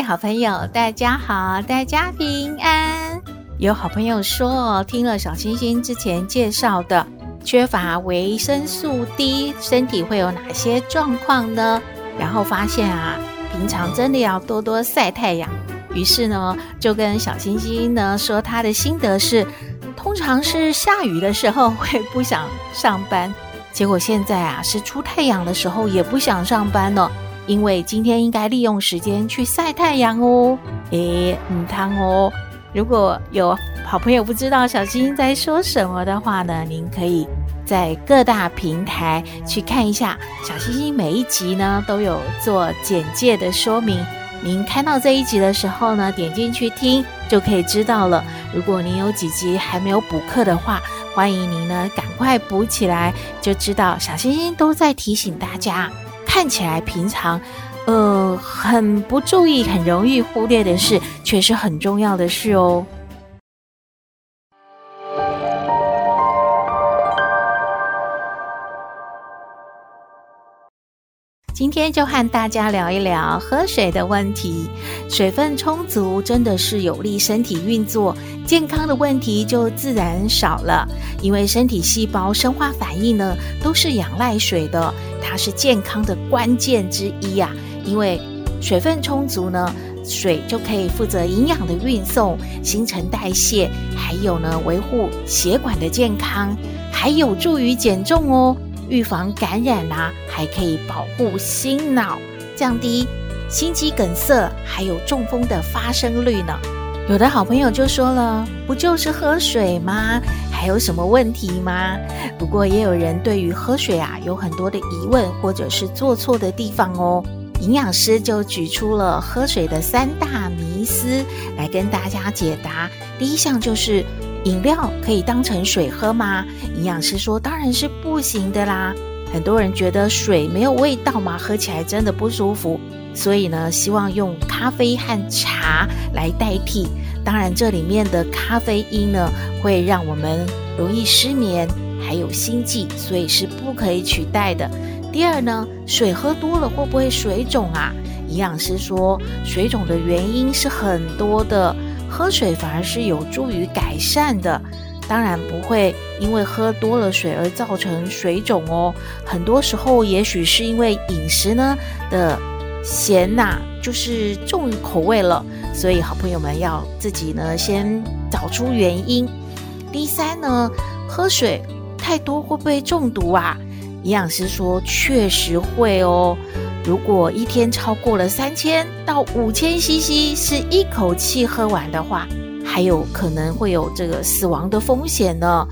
位好朋友，大家好，大家平安。有好朋友说，听了小星星之前介绍的缺乏维生素 D，身体会有哪些状况呢？然后发现啊，平常真的要多多晒太阳。于是呢，就跟小星星呢说他的心得是，通常是下雨的时候会不想上班，结果现在啊是出太阳的时候也不想上班了。因为今天应该利用时间去晒太阳哦，诶，嗯，汤哦。如果有好朋友不知道小星星在说什么的话呢，您可以在各大平台去看一下。小星星每一集呢都有做简介的说明，您看到这一集的时候呢，点进去听就可以知道了。如果您有几集还没有补课的话，欢迎您呢赶快补起来，就知道小星星都在提醒大家。看起来平常，呃，很不注意、很容易忽略的事，却是很重要的事哦。今天就和大家聊一聊喝水的问题。水分充足真的是有利身体运作，健康的问题就自然少了。因为身体细胞生化反应呢，都是仰赖水的，它是健康的关键之一呀。因为水分充足呢，水就可以负责营养的运送、新陈代谢，还有呢，维护血管的健康，还有助于减重哦。预防感染啊，还可以保护心脑，降低心肌梗塞，还有中风的发生率呢。有的好朋友就说了，不就是喝水吗？还有什么问题吗？不过也有人对于喝水啊有很多的疑问，或者是做错的地方哦。营养师就举出了喝水的三大迷思来跟大家解答。第一项就是。饮料可以当成水喝吗？营养师说，当然是不行的啦。很多人觉得水没有味道嘛，喝起来真的不舒服，所以呢，希望用咖啡和茶来代替。当然，这里面的咖啡因呢，会让我们容易失眠，还有心悸，所以是不可以取代的。第二呢，水喝多了会不会水肿啊？营养师说，水肿的原因是很多的。喝水反而是有助于改善的，当然不会因为喝多了水而造成水肿哦。很多时候，也许是因为饮食呢的咸呐，就是重口味了，所以好朋友们要自己呢先找出原因。第三呢，喝水太多会不会中毒啊？营养师说确实会哦。如果一天超过了三千到五千 CC，是一口气喝完的话，还有可能会有这个死亡的风险呢。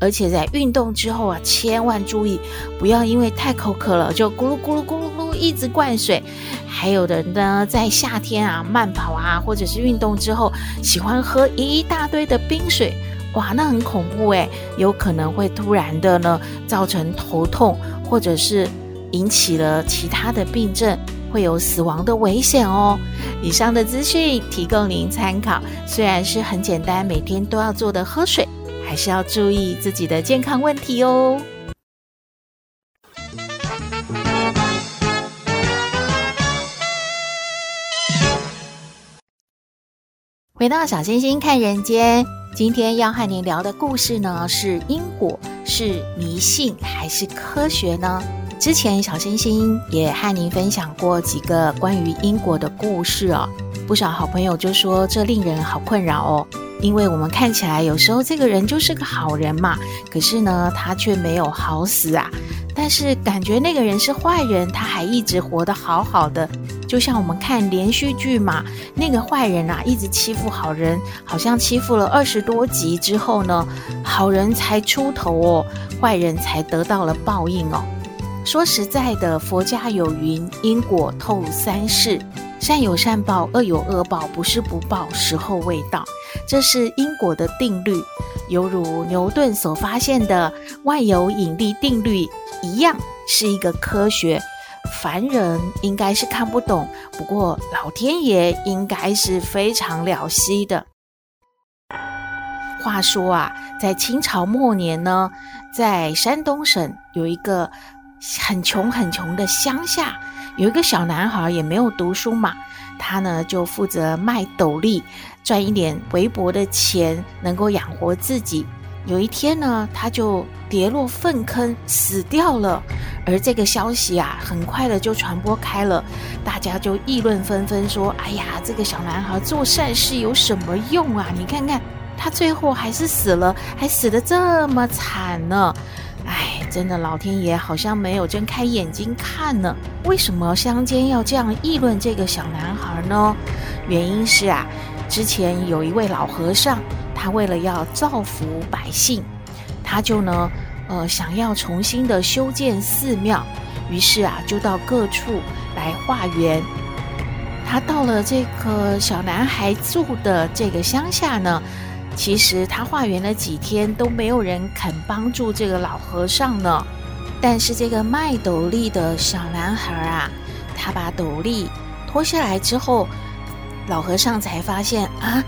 而且在运动之后啊，千万注意，不要因为太口渴了就咕噜咕噜咕噜咕噜一直灌水。还有的人呢，在夏天啊慢跑啊，或者是运动之后，喜欢喝一大堆的冰水，哇，那很恐怖诶，有可能会突然的呢造成头痛，或者是。引起了其他的病症，会有死亡的危险哦。以上的资讯提供您参考。虽然是很简单，每天都要做的喝水，还是要注意自己的健康问题哦。回到小星星看人间，今天要和您聊的故事呢，是因果，是迷信还是科学呢？之前小星星也和您分享过几个关于英国的故事哦，不少好朋友就说这令人好困扰哦，因为我们看起来有时候这个人就是个好人嘛，可是呢他却没有好死啊，但是感觉那个人是坏人，他还一直活得好好的，就像我们看连续剧嘛，那个坏人啊一直欺负好人，好像欺负了二十多集之后呢，好人才出头哦，坏人才得到了报应哦。说实在的，佛家有云：因果透三世，善有善报，恶有恶报，不是不报，时候未到。这是因果的定律，犹如牛顿所发现的万有引力定律一样，是一个科学。凡人应该是看不懂，不过老天爷应该是非常了悉的。话说啊，在清朝末年呢，在山东省有一个很穷很穷的乡下，有一个小男孩，也没有读书嘛，他呢就负责卖斗笠，赚一点微薄的钱，能够养活自己。有一天呢，他就跌落粪坑死掉了，而这个消息啊，很快的就传播开了，大家就议论纷纷说：“哎呀，这个小男孩做善事有什么用啊？你看看他最后还是死了，还死得这么惨呢！哎，真的，老天爷好像没有睁开眼睛看呢。为什么乡间要这样议论这个小男孩呢？原因是啊，之前有一位老和尚。”他为了要造福百姓，他就呢，呃，想要重新的修建寺庙，于是啊，就到各处来化缘。他到了这个小男孩住的这个乡下呢，其实他化缘了几天都没有人肯帮助这个老和尚呢。但是这个卖斗笠的小男孩啊，他把斗笠脱下来之后，老和尚才发现啊。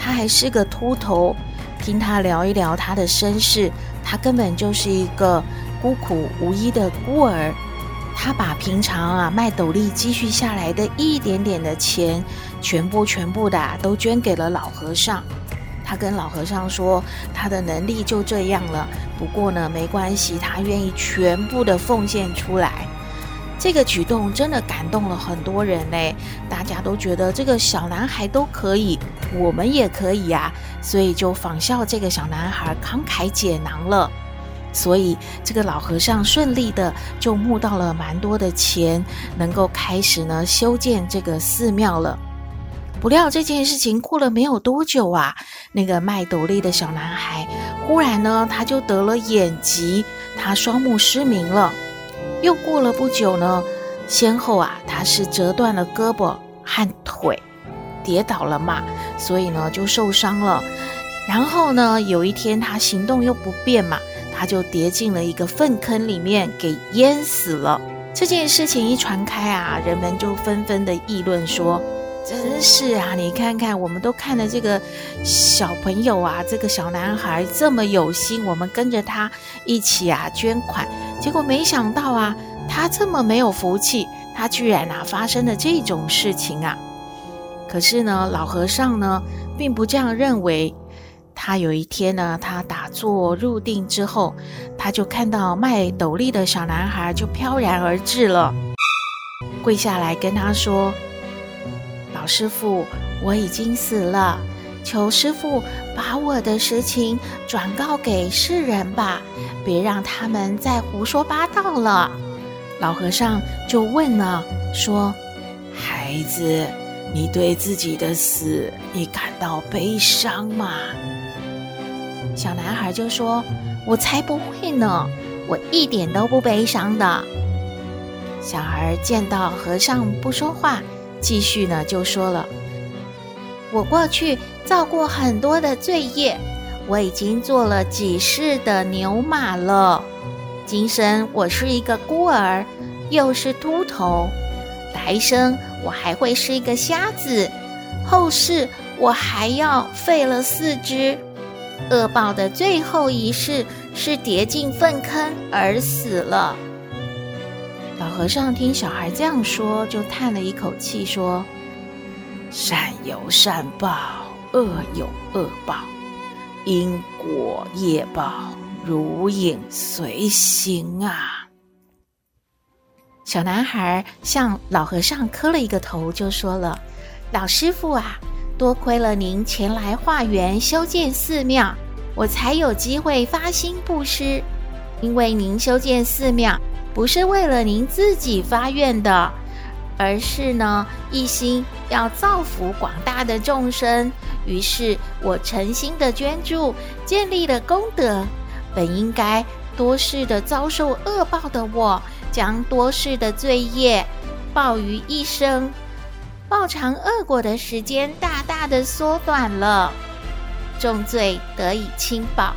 他还是个秃头，听他聊一聊他的身世，他根本就是一个孤苦无依的孤儿。他把平常啊卖斗笠积蓄下来的一点点的钱，全部全部的都捐给了老和尚。他跟老和尚说，他的能力就这样了，不过呢没关系，他愿意全部的奉献出来。这个举动真的感动了很多人嘞，大家都觉得这个小男孩都可以，我们也可以呀，所以就仿效这个小男孩慷慨解囊了。所以这个老和尚顺利的就募到了蛮多的钱，能够开始呢修建这个寺庙了。不料这件事情过了没有多久啊，那个卖斗笠的小男孩忽然呢他就得了眼疾，他双目失明了。又过了不久呢，先后啊，他是折断了胳膊和腿，跌倒了嘛，所以呢就受伤了。然后呢，有一天他行动又不便嘛，他就跌进了一个粪坑里面，给淹死了。这件事情一传开啊，人们就纷纷的议论说。真是啊！你看看，我们都看了这个小朋友啊，这个小男孩这么有心，我们跟着他一起啊捐款，结果没想到啊，他这么没有福气，他居然啊发生了这种事情啊！可是呢，老和尚呢并不这样认为。他有一天呢，他打坐入定之后，他就看到卖斗笠的小男孩就飘然而至了，跪下来跟他说。师傅，我已经死了，求师傅把我的实情转告给世人吧，别让他们再胡说八道了。老和尚就问了，说：“孩子，你对自己的死，你感到悲伤吗？”小男孩就说：“我才不会呢，我一点都不悲伤的。”小孩见到和尚不说话。继续呢，就说了，我过去造过很多的罪业，我已经做了几世的牛马了。今生我是一个孤儿，又是秃头，来生我还会是一个瞎子，后世我还要废了四肢。恶报的最后一世是跌进粪坑而死了。老和尚听小孩这样说，就叹了一口气，说：“善有善报，恶有恶报，因果业报如影随形啊。”小男孩向老和尚磕了一个头，就说了：“老师傅啊，多亏了您前来化缘修建寺庙，我才有机会发心布施，因为您修建寺庙。”不是为了您自己发愿的，而是呢一心要造福广大的众生。于是我诚心的捐助，建立了功德。本应该多世的遭受恶报的我，将多世的罪业报于一生。报偿恶果的时间大大的缩短了，重罪得以轻报。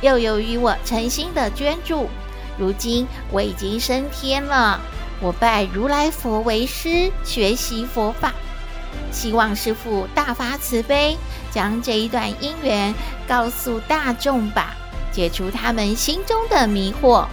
又由于我诚心的捐助，如今我已经升天了。我拜如来佛为师，学习佛法，希望师父大发慈悲，将这一段因缘告诉大众吧，解除他们心中的迷惑，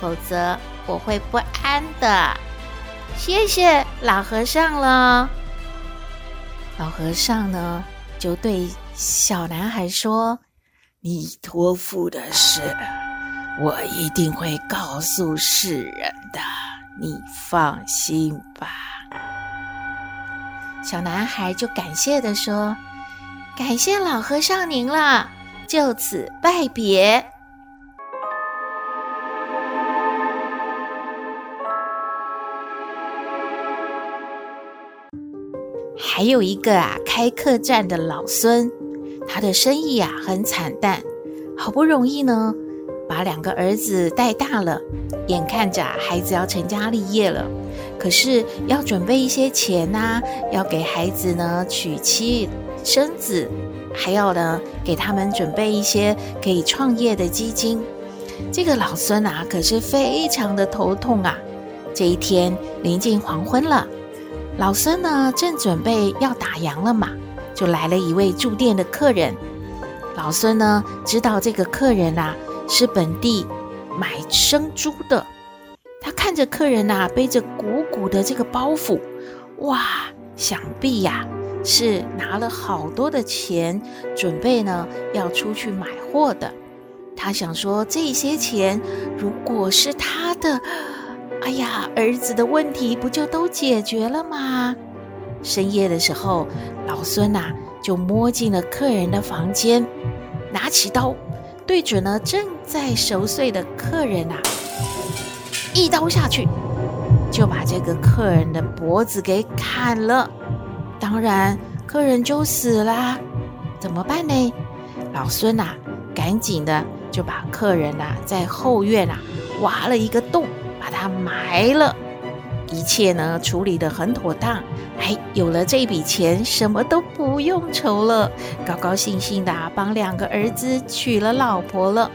否则我会不安的。谢谢老和尚了。老和尚呢，就对小男孩说：“你托付的事，我一定会告诉世人的。”你放心吧，小男孩就感谢地说：“感谢老和尚您了，就此拜别。”还有一个啊，开客栈的老孙，他的生意啊很惨淡，好不容易呢。把两个儿子带大了，眼看着孩子要成家立业了，可是要准备一些钱呐、啊，要给孩子呢娶妻生子，还要呢给他们准备一些可以创业的基金。这个老孙啊，可是非常的头痛啊。这一天临近黄昏了，老孙呢正准备要打烊了嘛，就来了一位住店的客人。老孙呢知道这个客人啊。是本地买生猪的，他看着客人呐、背着鼓鼓的这个包袱，哇，想必呀、是拿了好多的钱，准备呢要出去买货的。他想说，这些钱如果是他的，哎呀，儿子的问题不就都解决了吗？深夜的时候，老孙呐、就摸进了客人的房间，拿起刀。对准了正在熟睡的客人啊，一刀下去，就把这个客人的脖子给砍了。当然，客人就死啦。怎么办呢？老孙呐，赶紧的就把客人呐在后院啊挖了一个洞，把他埋了。一切呢处理得很妥当，哎，有了这笔钱，什么都不用愁了，高高兴兴的帮两个儿子娶了老婆了。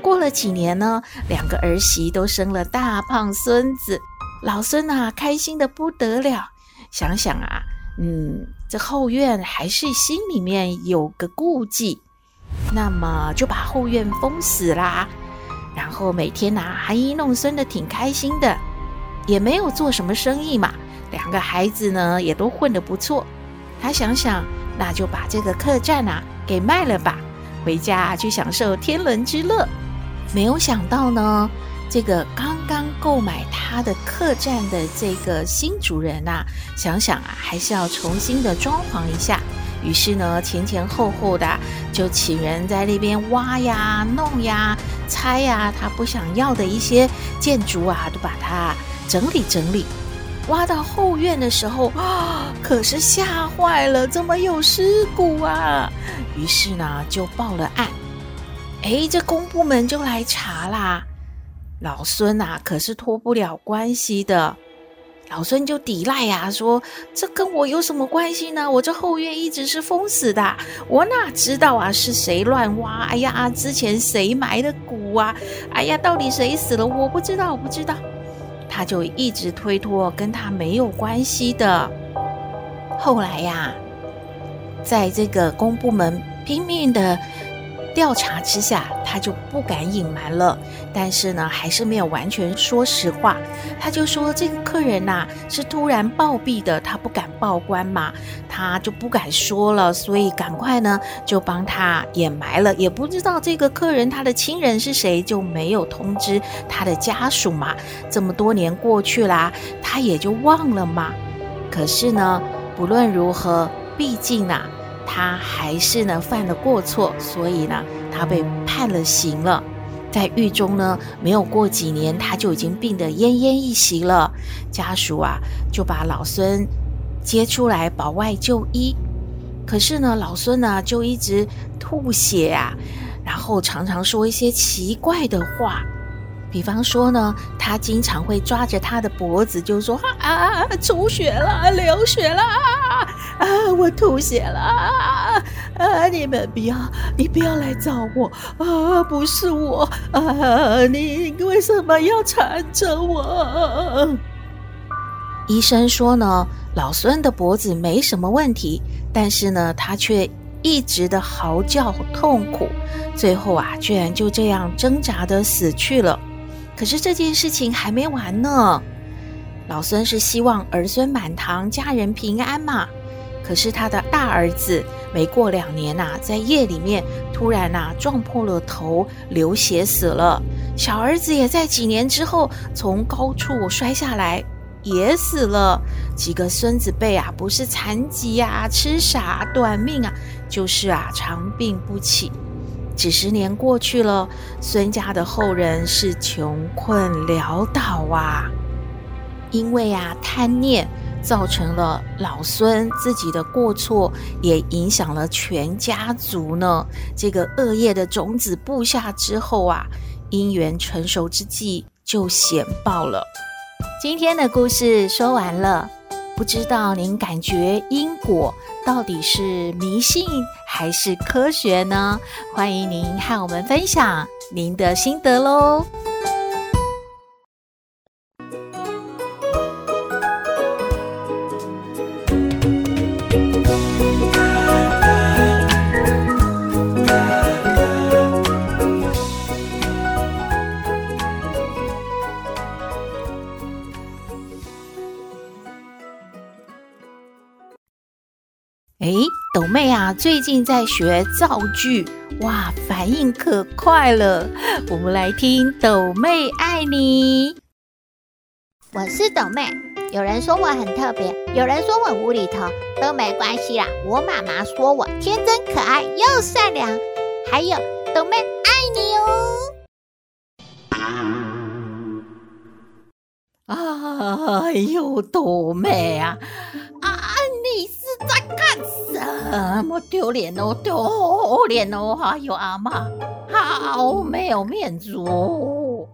过了几年呢，两个儿媳都生了大胖孙子，老孙啊开心的不得了。想想啊，嗯，这后院还是心里面有个顾忌，那么就把后院封死啦，然后每天呐、啊、含饴弄孙的，挺开心的。也没有做什么生意嘛，两个孩子呢也都混得不错。他想想，那就把这个客栈啊给卖了吧，回家去享受天伦之乐。没有想到呢，这个刚刚购买他的客栈的这个新主人啊，想想啊，还是要重新的装潢一下。于是呢，前前后后的就请人在那边挖呀、弄呀、拆呀，他不想要的一些建筑啊，都把它。整理整理，挖到后院的时候啊，可是吓坏了，怎么有尸骨啊？于是呢，就报了案。哎，这公部门就来查啦。老孙呐，可是脱不了关系的。老孙就抵赖呀，说这跟我有什么关系呢？我这后院一直是封死的，我哪知道啊是谁乱挖？哎呀，之前谁埋的骨啊？哎呀，到底谁死了？我不知道，我不知道。他就一直推脱，跟他没有关系的。后来呀，在这个公部门拼命的调查之下，他就不敢隐瞒了。但是呢，还是没有完全说实话。他就说这个客人呐、是突然暴毙的，他不敢报官嘛，他就不敢说了，所以赶快呢就帮他掩埋了。也不知道这个客人他的亲人是谁，就没有通知他的家属嘛。这么多年过去啦，他也就忘了嘛。可是呢，不论如何，毕竟啊。他还是呢犯了过错，所以呢他被判了刑了。在狱中呢，没有过几年，他就已经病得奄奄一息了。家属啊就把老孙接出来保外就医，可是呢老孙呢就一直吐血啊，然后常常说一些奇怪的话。比方说呢，他经常会抓着他的脖子，就说：“啊，出血了，流血了，啊，我吐血了，啊，你们不要，你不要来找我，啊，不是我，啊，你为什么要缠着我？”医生说呢，老孙的脖子没什么问题，但是呢，他却一直的嚎叫痛苦，最后啊，居然就这样挣扎的死去了。可是这件事情还没完呢，老孙是希望儿孙满堂，家人平安嘛。可是他的大儿子没过两年呐，在夜里面突然呐撞破了头，流血死了。小儿子也在几年之后从高处摔下来，也死了。几个孙子辈啊，不是残疾呀、痴傻、短命啊，就是啊长病不起。几十年过去了，孙家的后人是穷困潦倒啊。因为啊贪念，造成了老孙自己的过错，也影响了全家族呢。这个恶业的种子布下之后啊，因缘成熟之际就显报了。今天的故事说完了。不知道您感觉因果到底是迷信还是科学呢？欢迎您和我们分享您的心得喽。哎，斗妹啊，最近在学造句，哇，反应可快了。我们来听斗妹爱你。我是斗妹，有人说我很特别，有人说我无厘头，都没关系啦。我妈妈说我天真可爱又善良，还有斗妹爱你哦。哎呦，斗妹啊。在干什么？丢脸哦，丢脸哦！还有，阿妈，好没有面子哦！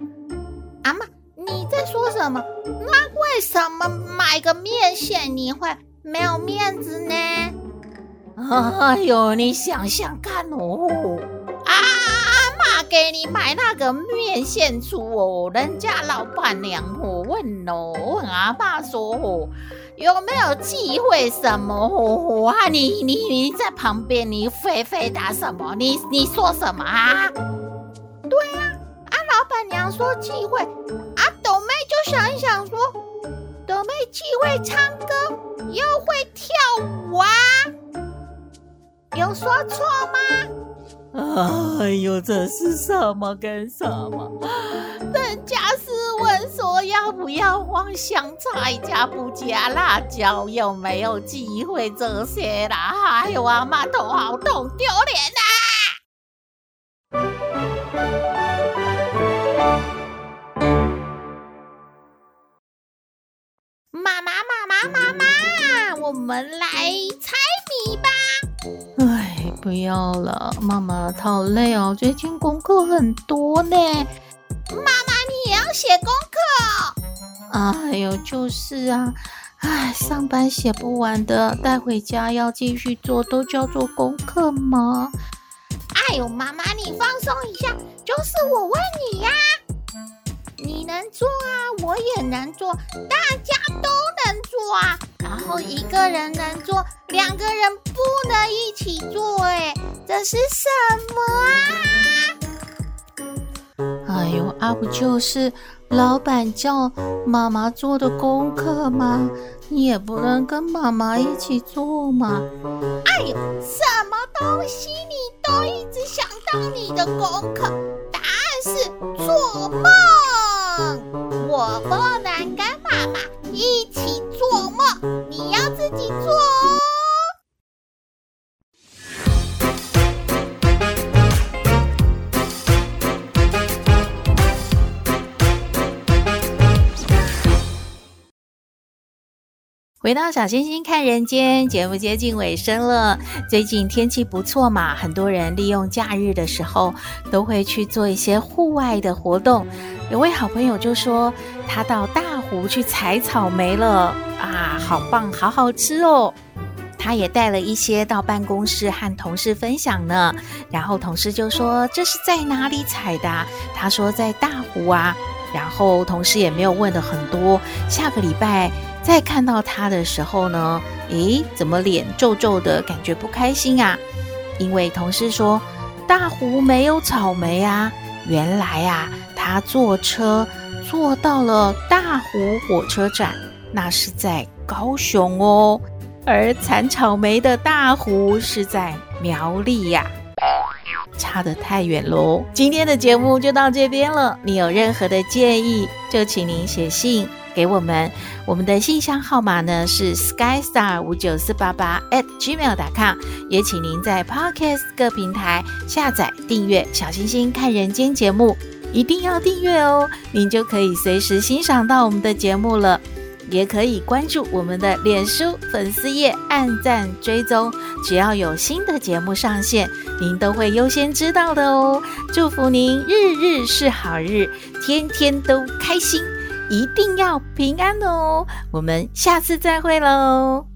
阿妈，你在说什么？那为什么买个面线你会没有面子呢？哎呦，你想想看哦！啊，阿妈给你买那个面线粗哦，人家老板娘哦问哦，问阿妈说哦。有没有忌讳什么？啊，你你你在旁边，你非非打什么？你你说什么啊？对啊，啊，老板娘说忌讳，啊，斗妹就想一想说，斗妹既会唱歌又会跳舞啊，有说错吗？哎呦，这是什么跟什么？人家是问说要不要放香菜加不加辣椒，有没有机会这些啦？哎呦，阿妈头好痛，丢脸呐！妈妈妈妈妈妈，我们来猜谜吧！哎，不要了，妈妈好累哦，最近功课很多呢。妈写功课？哎呦，就是啊，哎，上班写不完的，带回家要继续做，都叫做功课吗？哎呦，妈妈，你放松一下，就是我问你呀，你能做啊，我也能做，大家都能做啊，然后一个人能做，两个人不能一起做，哎，这是什么啊？哎呦，啊不就是老板叫妈妈做的功课吗？你也不能跟妈妈一起做嘛。哎呦，什么东西你都一直想当你的功课？回到小星星看人间节目接近尾声了，最近天气不错嘛，很多人利用假日的时候都会去做一些户外的活动。有位好朋友就说他到大湖去采草莓了啊，好棒，好好吃哦。他也带了一些到办公室和同事分享呢，然后同事就说这是在哪里采的？他说在大湖啊，然后同事也没有问的很多，下个礼拜。再看到他的时候呢，诶，怎么脸皱皱的，感觉不开心啊？因为同事说大湖没有草莓啊。原来啊，他坐车坐到了大湖火车站，那是在高雄哦，而产草莓的大湖是在苗栗呀，差得太远喽。今天的节目就到这边了，你有任何的建议，就请您写信。给我们，我们的信箱号码呢是 skystar 五九四八八 at gmail.com，也请您在 Podcast 各平台下载订阅《小星星看人间》节目，一定要订阅哦，您就可以随时欣赏到我们的节目了。也可以关注我们的脸书粉丝页，按赞追踪，只要有新的节目上线，您都会优先知道的哦。祝福您日日是好日，天天都开心。一定要平安哦！我们下次再会喽。